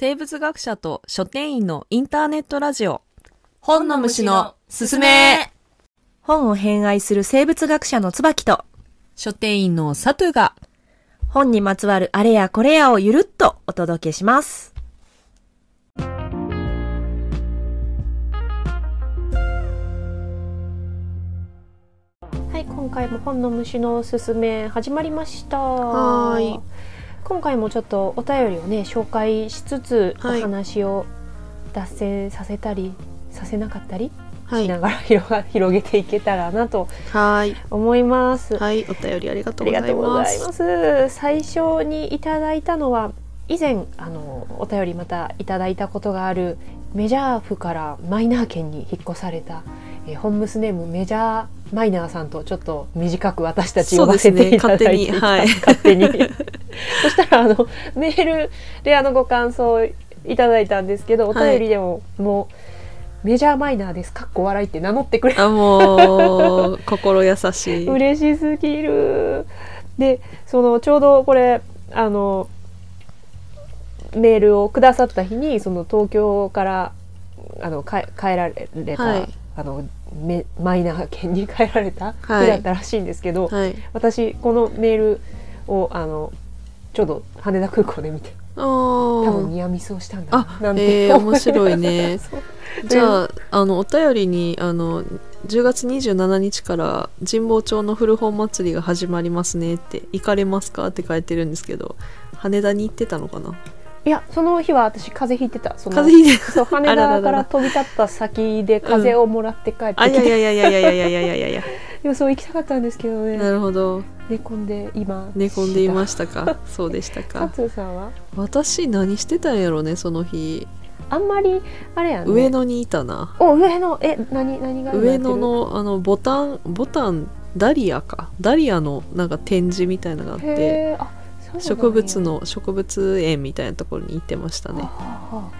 生物学者と書店員のインターネットラジオ。本の虫のすすめ。本を偏愛する生物学者の椿と。書店員のサトゥが。本にまつわるあれやこれやをゆるっとお届けします。はい、今回も本の虫のおすすめ始まりました。はーい今回もちょっとお便りをね紹介しつつ、はい。お話を脱線させたりさせなかったりはい。しながら広が広げていけたらなとはい。思います。はい。お便りありがとありうございがとうございます。ます。最初にいただいたのは以前あのお便りまたいただいたことがあるメジャー府からマイナー県に引っ越された、えー、本娘ネームメジャーマイナーさんとちょっと短く私たち呼ばせていただいていた。そうですね。勝手に そしたらあのメールであのご感想をいただいたんですけどお便りでも、もうメジャーマイナーです。かっこ笑いって名乗ってくれあもう心優しい。嬉しすぎる。でそのちょうどこれあのメールをくださった日にその東京からあのか帰られた、はい。あのめマイナー県に帰られたはい日だったらしいんですけど、はい。私このメールをあのちょうど羽田空港で見て。多多分ニアミスをしたんだなあなんて。えー、面白いね。じゃああのお便りにあの10月27日から神保町の古本祭りが始まりますねって行かれますかって書いてるんですけど羽田に行ってたのかな？いやその日は私風邪ひいてた。風邪ひいてそう羽田から飛び立った先で風をもらって帰ってあいやいきて、やいやいやいやいやいやいやいやいや。でもそう行きたかったんですけどなねるほど寝込んで今寝込んでいまししたか？そうでしたたか ツさんは？私何してたんやろねその日。あんまりあれやね。上野にいたな。お上野。え何何が上野のあのボタンボタンダリアか。ダリアのなんか展示みたいなのがあって植物の植物園みたいなところに行ってましたね。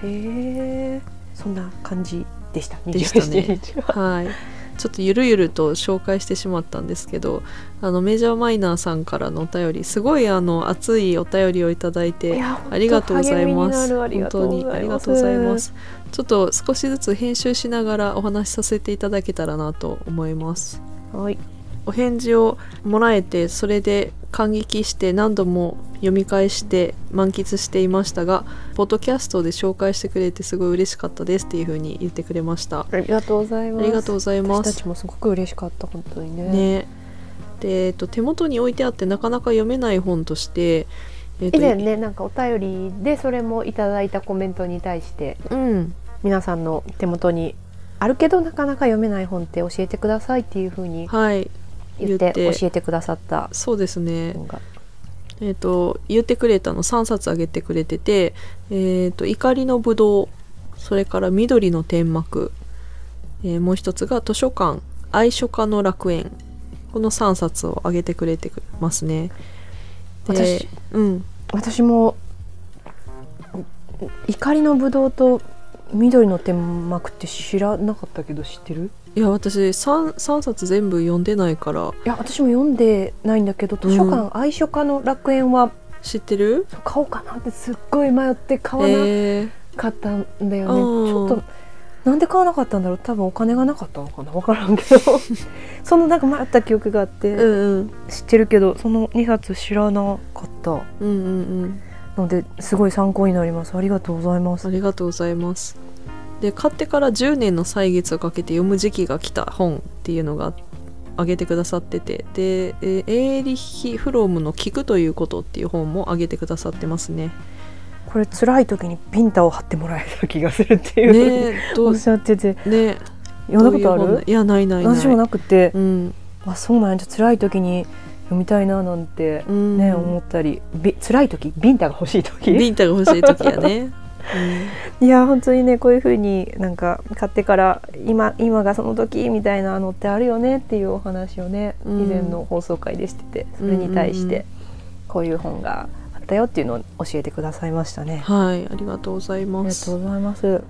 へえそんな感じでした。でしたね。27日は。はいちょっとゆるゆると紹介してしまったんですけどあのメジャーマイナーさんからのお便りすごいあの熱いお便りをいただいていやありがとうございます。本当励みになるありがとう。ございます本当にありがとうございます。ちょっと少しずつ編集しながらお話しさせていただけたらなと思います。はいお返事をもらえてそれで感激して何度も読み返して満喫していましたがポッドキャストで紹介してくれてすごい嬉しかったですっていう風に言ってくれました。ありがとうございます。ありがとうございます。私たちもすごく嬉しかった本当にね。ね。で、えっと、手元に置いてあってなかなか読めない本として、えっと以前ねなんかお便りでそれもいただいたコメントに対してうん。皆さんの手元にあるけどなかなか読めない本って教えてくださいっていうふうにはい言って教えてくださったそうですね。えっ、と言ってくれたの3冊あげてくれてて「えっと怒りのぶどう」それから「緑の天幕」えーもう一つが「図書館愛書家の楽園」この3冊をあげてくれてますね。で私うん。私も怒りのぶどうと緑の天幕って知らなかったけど知ってる？いや私 3, 3冊全部読んでないから。いや私も読んでないんだけど図書館、愛書家の楽園は知ってる？買おうかなってすっごい迷って買わなえー。かったんだよね、うん。ちょっとなんで買わなかったんだろう？多分お金がなかったのかな？分からんけど。そのなんか迷った記憶があって、うんうん。知ってるけどその2冊知らなかったうんうんうん。のですごい参考になります。ありがとうございます。ありがとうございますで買ってから10年の歳月をかけて読む時期が来た本っていうのがあげてくださっててで、えーエーリッヒ・フロムの「聞くということ」っていう本もあげてくださってますね。これ辛い時にビンタを貼ってもらえた気がするっていう。ふうにねおっしゃってて。ね読んだことある？いやないないない。私もなくて。うん。あそうなんや。じゃあ辛い時に読みたいななんてうん。ね、思ったり。び辛い時？ビンタが欲しい時？ビンタが欲しい時やね、いや本当にねこういう風になんか買ってから今今がその時みたいなのってあるよねっていうお話をね、うん以前の放送回でしててそれに対してこういう本があったよっていうのを教えてくださいましたね。うんはいありがとうございありますがとうございます。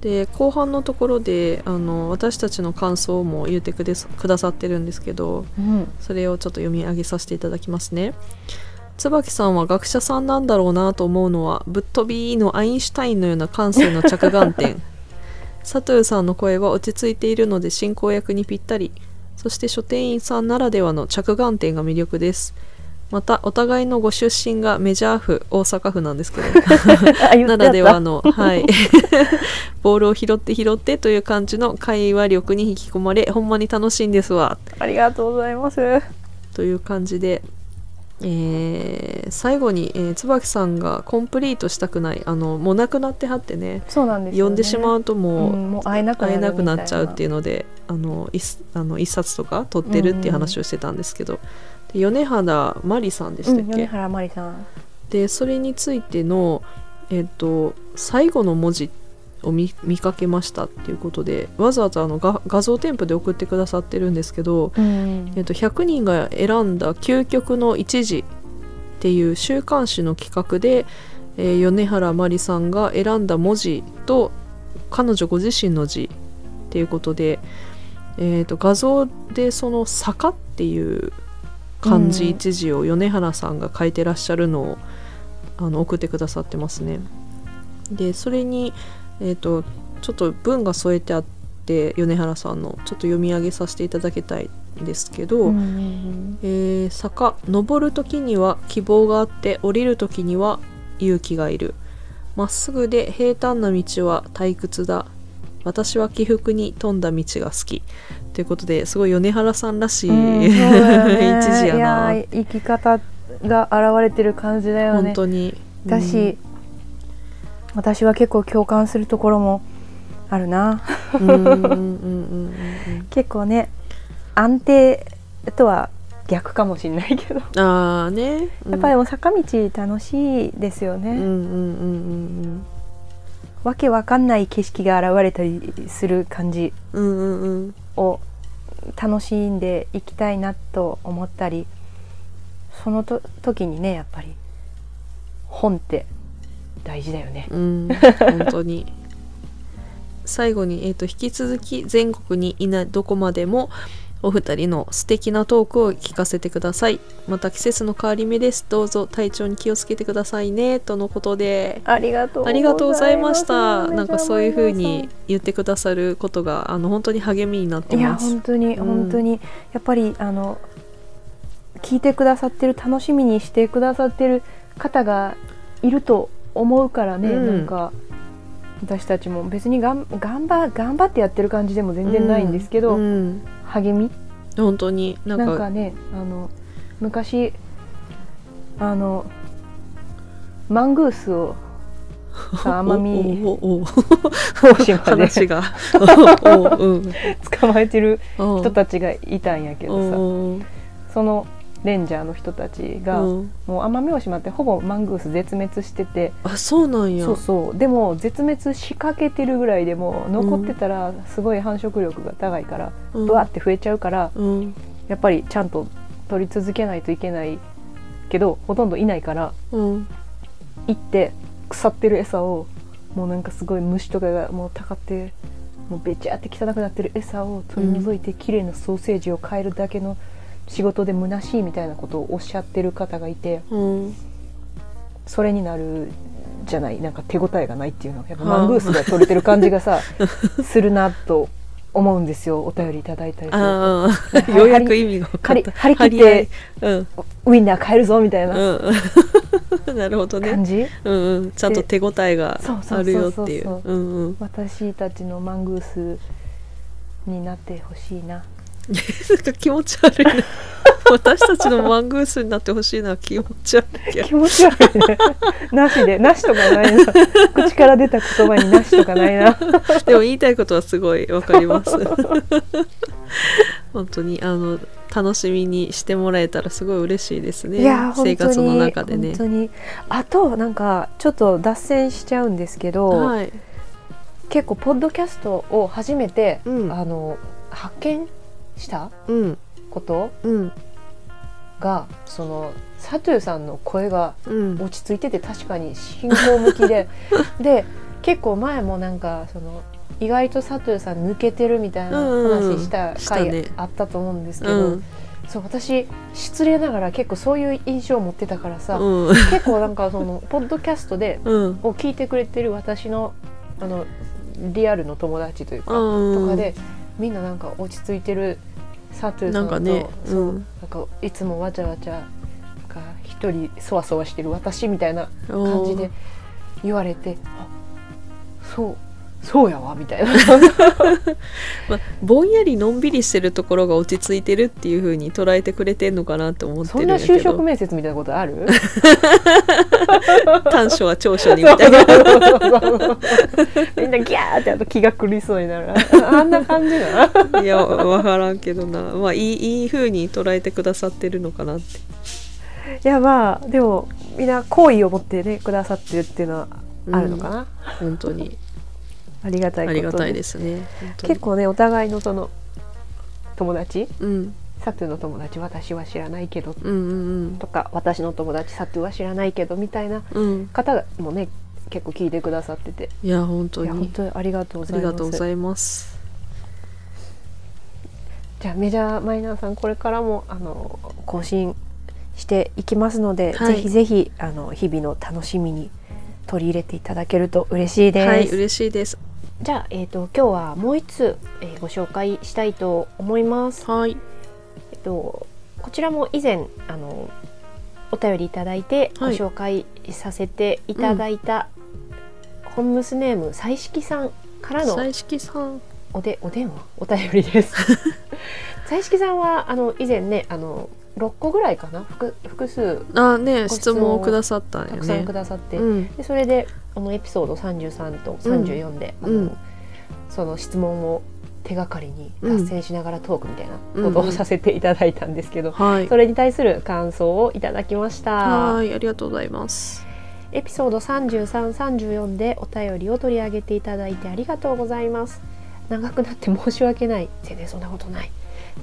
で後半のところであの私たちの感想も言ってくださってるんですけどうん、それをちょっと読み上げさせていただきますね。椿さんは学者さんなんだろうなと思うのはぶっ飛びのアインシュタインのような感性の着眼点。佐藤さんの声は落ち着いているので進行役にぴったり。そして書店員さんならではの着眼点が魅力です。またお互いのご出身がメジャー府大阪府なんですけど。ならではの、はい、ボールを拾って拾ってという感じの会話力に引き込まれほんまに楽しいんですわ。ありがとうございます。という感じで、えー最後に、えー椿さんがコンプリートしたくないあのもう亡くなってはってねそうなんですよ、ね、読んでしまうともう、うんもう会えなく会えなくなっちゃうっていううのであの一あの一冊とか取ってるっていう話をしてたんですけど、で米原まりさんでしたっけ、米原まりさん。でそれについての、えっと最後の文字を見見かけましたっていうことでわざわざあの画画像添付で送ってくださってるんですけど、うんえっと100人が選んだ究極の一字っていう週刊誌の企画で、えー米原まりさんが選んだ文字と彼女ご自身の字っていうことで、えー、と画像でその「坂」っていう漢字一字を米原さんが書いてらっしゃるのをあの送ってくださってますね。でそれに、えー、とちょっと文が添えてあって米原さんのちょっと読み上げさせていただきたいんですけど、うんうんえー坂登る時には希望があって降りる時には勇気がいる。まっすぐで平坦な道は退屈だ。私は起伏に富んだ道が好き。ということですごい米原さんらしい、うんね。一時やな。生き方が現れてる感じだよね。本当に。だし、私は結構共感するところもあるな。うんうんうんうんうん結構ね安定とは逆かもしれないけど。うんああね、やっぱりもう坂道楽しいですよね、うんうんうんうんわけわかんない景色が現れたりする感じうんうんうんうん。を楽しんでいきたいなと思ったりそのと時にねやっぱり本って大事だよね。うん、本当に。最後に、えー、と引き続き全国にいないどこまでもお二人の素敵なトークを聞かせてください。また季節の変わり目です。どうぞ体調に気をつけてくださいね。とのことで。ありがとうありがとうございました。なんかそういう風に言ってくださることがあの本当に励みになっていやます本当にうん。本当に、やっぱりあの聞いてくださってる楽しみにしてくださってる方がいると思うからね、うん。なんか私たちも。別にがん頑張頑張ってやってる感じでも全然ないんですけど、うん。うん励み？本当に。なんかなんかねあの昔あのマングースを さ奄美話が。捕まえてるお人たちがいたんやけどさ。おそのレンジャーの人たちが、うん。もう奄美大島ってほぼマングース絶滅してて。あそうなんや。そうそう。でも絶滅しかけてるぐらいでも残ってたらすごい繁殖力が高いからうん。ブワって増えちゃうからうん。やっぱりちゃんと取り続けないといけないけどほとんどいないからうん。行って腐ってる餌をもうなんかすごい虫とかがもうたかってもうべちゃって汚くなってる餌を取り除いて綺麗なソーセージを変えるだけの仕事で虚しいみたいなことをおっしゃってる方がいてうんそれになるじゃないなんか手応えがないっていうのはやっぱはあ。マングースが取れてる感じがさ するなと思うんですよ。お便りいただいたりとようやく意味が張り張り切ってうん。ウインナー変えるぞみたいな。うん。なるほどね。感じ、うんうん。ちゃんと手応えがあるよっていう。私たちのマングースになってほしいななんか気持ち悪いな 私たちのマングースになってほしいな気持ち悪いけど。気持ち悪いね。なしで。なしとかないな。口から出た言葉になしとかないな。でも言いたいことはすごいわかります。本当にあの楽しみにしてもらえたらすごい嬉しいですね。生活の中でね。本当に。あとなんかちょっと脱線しちゃうんですけど、はい。結構ポッドキャストを初めて、うん。あの発見したうん。こと？うん。がそのサトゥさんの声がうん。落ち着いてて確かに進行向きで。で結構前もなんかその意外とサトゥさん抜けてるみたいな話した回ね。あったと思うんですけど、うん。そう私失礼ながら結構そういう印象を持ってたからさ、うん。結構なんかその ポッドキャストでうん。を聞いてくれてる私のあのリアルの友達というか、うん。とかでみんななんか落ち着いてるサトゥーさんとなんかねそう、うん。なんかいつもわちゃわちゃ一人そわそわしてる私みたいな感じで言われてあそうそうやわみたいな。まあ、ぼんやりのんびりしてるところが落ち着いてるっていう風に捉えてくれてんのかなって思ってそんなるんやけど。就職面接みたいなことある？短所は長所にみたいな。みんなギャーってあと気が狂いそうになる。ああんな感じないやわからんけどな。まあいいいい風に捉えてくださってるのかなって。いやまあでもみんな好意を持ってねくださってるっていうのはあるのかな、本当にありがたいありがたいですね。結構ねお互いのその友達？うん。サトゥの友達私は知らないけど。うんうんとか私の友達サトゥは知らないけどみたいなうん。うん方もね結構聞いてくださってて。いや本当いや本に当にありがとうごありざいます。がとうございます。じゃあメジャーマイナーさんこれからもあの更新していきますので、はい。ぜひぜひあの日々の楽しみに取り入れていただけると嬉しいです。はい嬉しいですじゃあ、えー、と今日はもう一つ、えーご紹介したいと思います。はいえっと、こちらも以前あのお便りいただいてごはい紹介させていただいた、ホームスネーム彩色さんからの彩色さんおでお電話？お便りです。彩色さんはあの以前ねあの6個ぐらいかな？複複数。あねご質質問問をくださったんよたくさんねくださって、うん。でそれであのエピソード33と34で、うん。その質問を手がかりにうん脱線しながらトークみたいなうん。ことをさせていただいたんですけど、はい。それに対する感想をいただきました。はいありがとうございます。エピソード3334でお便りを取り上げていただいてありがとうございます。長くなって申し訳ない。全然そんなことない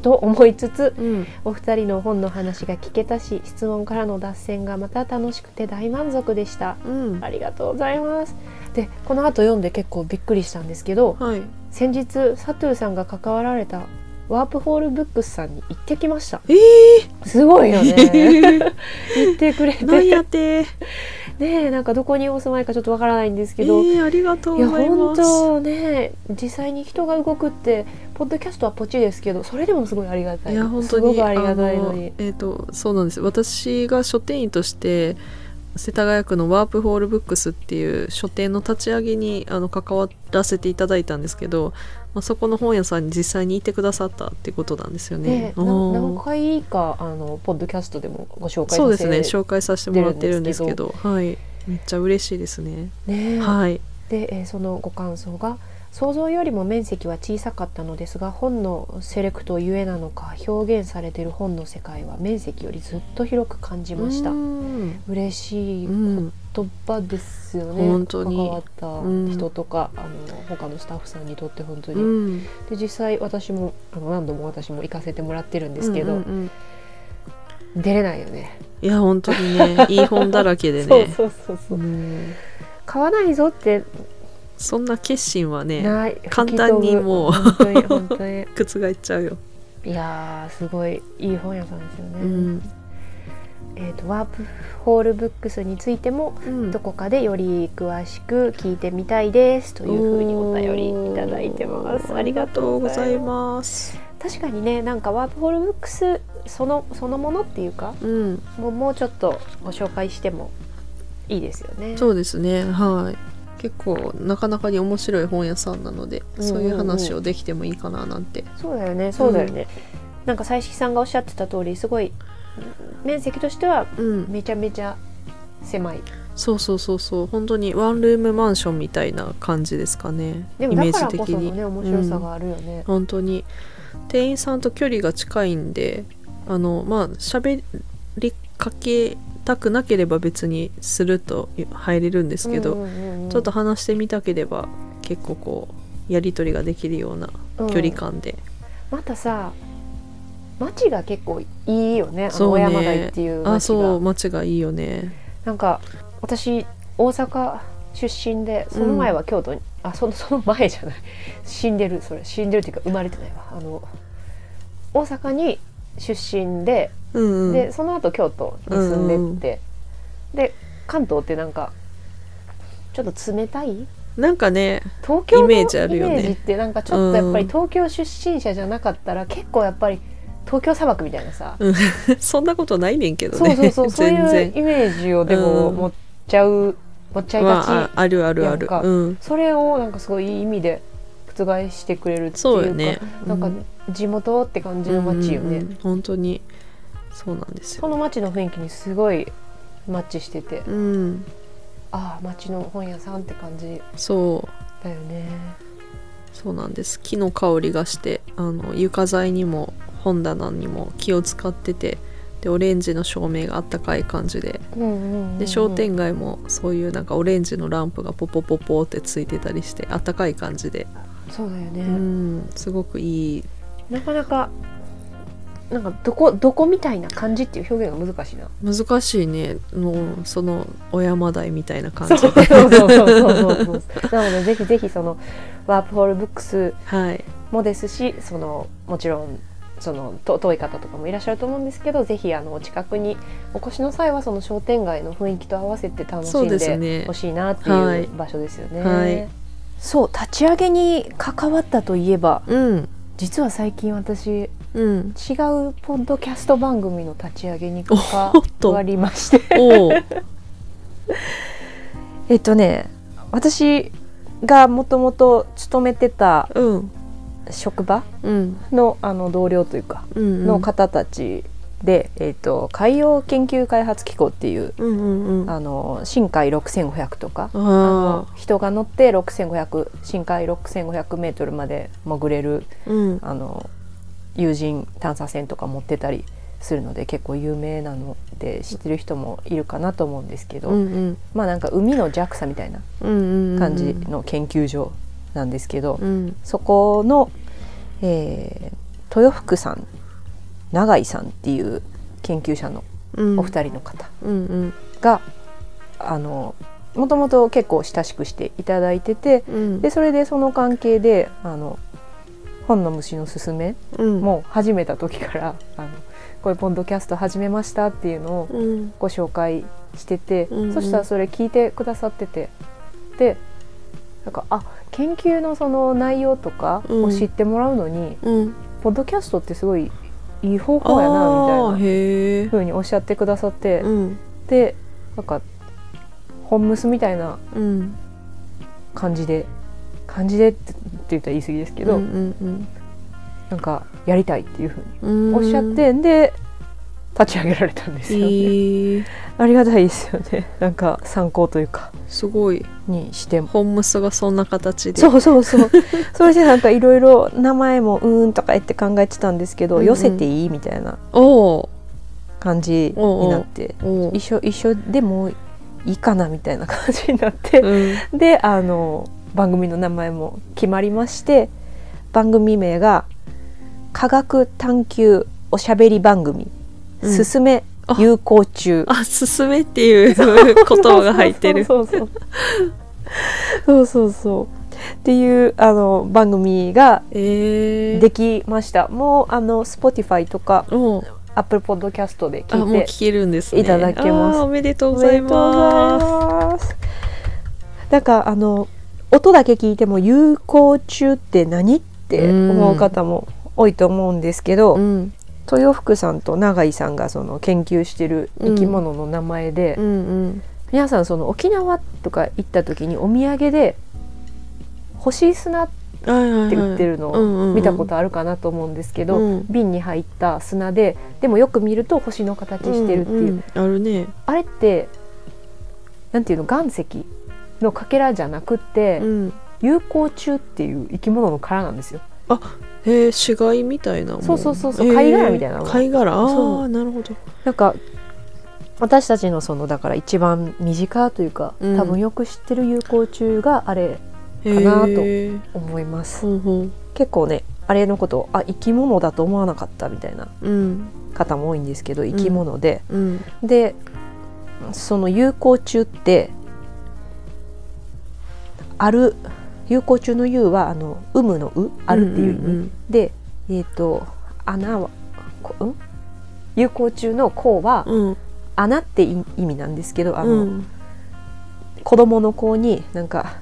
と思いつつうん。お二人の本の話が聞けたし質問からの脱線がまた楽しくて大満足でした。うん。ありがとうございます。でこの後読んで結構びっくりしたんですけどはい。先日サトゥーさんが関わられたワープホールブックスさんに行ってきました。えすごいよね。ー、行ってくれて。て。ねえなんかどこにお住まいかちょっとわからないんですえけど、ー、ありがとういやござい本ます。当ね実際に人が動くってポッドキャストはポチですけどそれでもすごいありがたい。いや本当すごにくありがたいのあにえっ、とそうなんです。私が書店員として世田谷区のワープホールブックスっていう書店の立ち上げにあの関わらせていただいたんですけど、まあ、そこの本屋さんに実際にいてくださったってことなんですよね。何回かあのポッドキャストでもご紹介そうですね。させて紹介させてもらってるんですけど。はい。めっちゃ嬉しいですね。ねえ。はい。で、えーそのご感想が想像よりも面積は小さかったのですが本のセレクトゆえなのか表現されている本の世界は面積よりずっと広く感じました。うん。嬉しいうん言葉ですよね、本当に。関わった人とか、あの他のスタッフさんにとって本当に、うん。で実際私もあの何度も私も行かせてもらってるんですけど、うん。うん。うん出れないよね。いや本当にねいい本だらけで そうね。そうそうそう、うん。買わないぞってそんな決心はね簡単にもう本当に本当に 覆っちゃうよ。いやーすごいいい本屋さんですよね、うんえー、とワープホールブックスについてもうんどこかでより詳しく聞いてみたいですというふうにお便りいただいてますありがとうございますす。確かにねなんかワープホールブックスそのそのものっていうかうん、もうもうちょっとご紹介してもいいですよねそうですね。はい。結構なかなかに面白い本屋さんなので、うんうんうんそういう話をできてもいいかななんて。そうだよねそうだよね、なんか彩色さんがおっしゃってた通りすごい面積としてはうん。めちゃめちゃ狭いそうそうそうそう。本当にワンルームマンションみたいな感じですかね。イメーだからこそのジ的に。ね面白さがあるよね、本当に店員さんと距離が近いんであのまあ喋りかけたくなければ別にすると入れるんですけど、うんうんうんうん。ちょっと話してみたければ結構こうやり取りができるような距離感で、またさ街が結構いいよね。あのそうね。小山台っていう街が。あそう街がいいよね。なんか私大阪出身でその前は京都に、あその その前じゃない。死んでるそれ。死んでるっていうか生まれてないわ。あの大阪に出身で、うんうん。でその後京都に住んでって、で関東ってなんかちょっと冷たい？なんかね東京のイメージあるよね。イメージってなんかちょっとやっぱりうん。東京出身者じゃなかったら結構やっぱり東京砂漠みたいなさ、うん。そんなことないねんけどそうねそうそうそう全いう然イメージをでもうん持っちゃう、持っちゃいがち、まあああるある。あるうん。それをなんかすごいいい意味で覆してくれるっていうかそうよね。なんか地元って感じの街よね、うんうんうん。本当にそうなんですよ。その街の雰囲気にすごいマッチしてて、うん。ああ街の本屋さんって感じ。そう。だよね。そうなんです。木の香りがしてあの床材にも本棚にも気を使っててでオレンジの照明があったかい感じで。で商店街もそういうなんかオレンジのランプがポポポポってついてたりしてあったかい感じで、そうだよね、うんすごくいい。なかなかなんかどこどこみたいな感じっていう表現が難しいな。難しいね。もうその小山台みたいな感じ。そうそうそうそうそうそう。なのでぜひぜひそのワープホールブックスはい。もですしそのもちろんそのと遠い方とかもいらっしゃると思うんですけどぜひあのお近くにお越しの際はその商店街の雰囲気と合わせて楽しそうんでほしいなってはいいう場所ですよね。はい。そう立ち上げに関わったといえばうん。実は最近私違ううんポッドキャスト番組の立ち上げに お関わりまして。えっとね私がもともと勤めてたうん職場うんのあの同僚というかうんの方たちで、えっと海洋研究開発機構っていううん。うんうんああの深海6500とかああの人が乗って6500深海6500メートルまで潜れるうん。あの有人探査船とか持ってたりするので結構有名なので知ってる人もいるかなと思うんですけど、うんうん。まあなんか海の JAXA みたいな感じの研究所なんですけど、うん。そこの、えー豊福さん永井さんっていう研究者のうん。お二人の方が、あのもともと結構親しくしていただいててうん。でそれでその関係であの本の虫のすすめうん。も始めた時からあのこういうポッドキャスト始めましたっていうのをうん。ご紹介してて、うんうん。そしたらそれ聞いてくださっててでなんかあ研究のその内容とかを知ってもらうのに、うん。ポッドキャストってすごいいい方法やなみたいなへえ風におっしゃってくださって、うん。でなんか本ムスみたいなうん。感じで感じでって言ったら言い過ぎですけど、うんうんなんかやりたいっていう風にうんおっしゃって、で立ち上げられたんですよね、へえありがたいですよね。なんか参考というか。すごい。にしても。本ムスがそんな形で。そうそうそうそれ でなんかいろいろ名前もうーんとか言って考えてたんですけど、うんうん。寄せていいみたいな感じになってお一緒一緒でもいいかなみたいな感じになって、うん。であの番組の名前も決まりまして番組名が「科学探求おしゃべり番組、うん。すすめあ有効中」あすすめっていう言葉が入ってる。そうそうそうそう。っていうあの番組がええできました、もうあの Spotify とかお Apple Podcast であもう聞いて聞けるんですね。いただけます。おめでとうおございまますだからあの音だけ聞いても有効中って何って思う方も多いと思うんですけど、すうん。豊福さんと永井さんがその研究してる生き物の名前で、うんうん。皆さんその沖縄とか行った時にお土産で干し砂って売ってるのを見たことあるかなと思うんですけど、うん。瓶に入った砂ででもよく見ると星の形してるっていう、んん。あるね。あれってなんていうの岩石？のかけらじゃなくって、うん。有効虫っていう生き物の殻なんですよ。へえ死骸みたいなもん。そうそうそうそう。貝殻みたいな貝殻？ああなるほど。なんか私たちのそのだから一番身近というか、うん。多分よく知ってる有効虫があれへかなとー。思います。ほうほう結構ねあれのことあ生き物だと思わなかったみたいなうん。方も多いんですけど生き物で、うん。でその有効虫ってある有効虫の有はあの有無のうあるっていう意味、んんでえっ、と穴はこん？有効中の項はうん。穴って意意味なんですけどあの、うん。子供の子になんか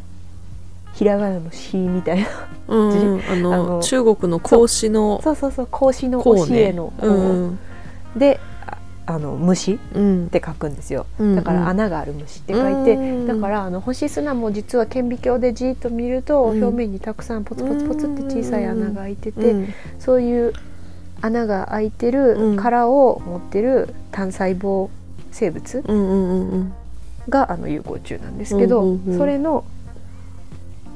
ひらがなの「し」みたいな。うんうん。あの中国の孔子のそうそうそう孔子の孔教えのね。うん。でああの虫っうん。て書くんですよ。うんだから穴がある虫って書いて、うん。だからあの星砂も実は顕微鏡でじーっと見ると、うん。表面にたくさんポツポツポツって小さい穴が開いてて、うん。そういう穴が開いてるうん。殻を持ってる単細胞生物があの有効虫なんですけど、それの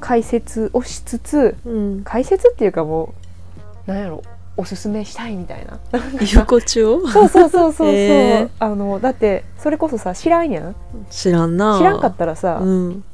解説をしつつうん。解説っていうかもうなんやろおすすめしたいみたいな。有効中を？そうそうそうそうそう、へーあのだってそれこそさ知らんやん。知らんな。知らんかったらさ、うん。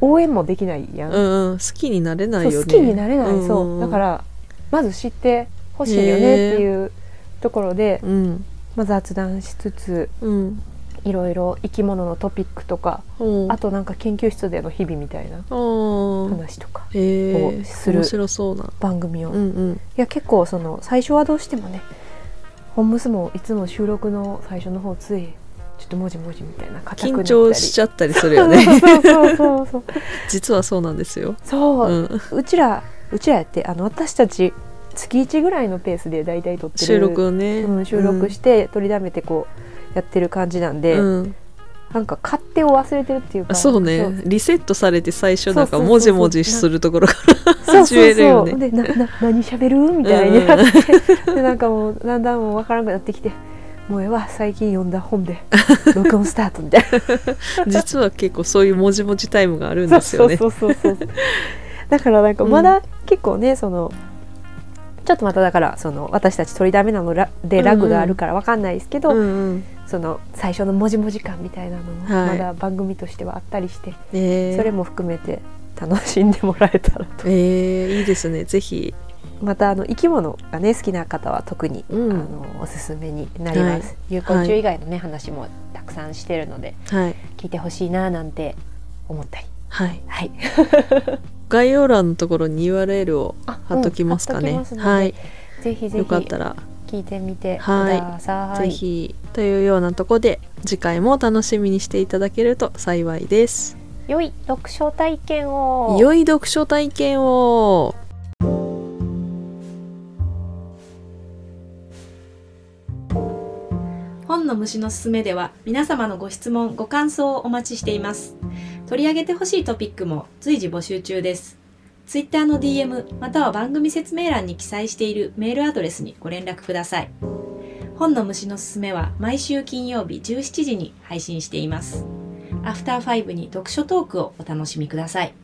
応援もできないやん、うんうん。好きになれないよね。好きになれない、んんそう。だからまず知ってほしいよねっていうところで、うん。まあ、雑談しつつうんいろいろ生き物のトピックとかうん。あとなんか研究室での日々みたいな話とかをする面白そうな。番組を、いうんうん。や結構その最初はどうしてもねホンムスもいつも収録の最初の方ついちょっともじもじみたいな硬くな緊ったり。張しちゃったりするよね。そうそうそうそうそう。実はそうなんですよ。そう、うん。うちらうちらやってあの私たち月1ぐらいのペースで大体撮ってる。収録をね。うん、収録して取りだめてこうやってる感じなんで、うん。なんか勝手を忘れてるっていうかあそうね。リセットされて最初なんかもじもじするところから始めるよねそう。そうでなな何喋る？みたいにな。って、でなんかもうだんだんもう分からなくなってきてもうええわ最近読んだ本で。録音スタートみたいな。実は結構そういうもじもじタイムがあるんですよね。そうそうそうそうだからなんかまだ結構ね、そのちょっとまただからその私たち取りだめなのラでラグがあるから分かんないですけど、うんうん。その最初のもじもじ感みたいなのもはい。まだ番組としてはあったりして、えー。それも含めて楽しんでもらえたらと。えーいいですね。ぜひ。またあの生き物がね好きな方は特に、うん。あのおすすめになります、有効虫以外のね、話もたくさんしてるのではい。聞いてほしいななんて思ったり。はい。はい 概要欄のところに URL を貼っときますかね、うんはい。ぜひぜひよかったら。聞いてみてくはい。ださい、ぜひというようなとこで次回も楽しみにしていただけると幸いです。良い読書体験を。良い読書体験を。本の虫のすすめでは皆様のご質問ご感想をお待ちしています取り上げてほしいトピックも随時募集中です。Twitter の DM または番組説明欄に記載しているメールアドレスにご連絡ください。本の虫のすすめは毎週金曜日17時に配信しています。アフターファイブに読書トークをお楽しみください。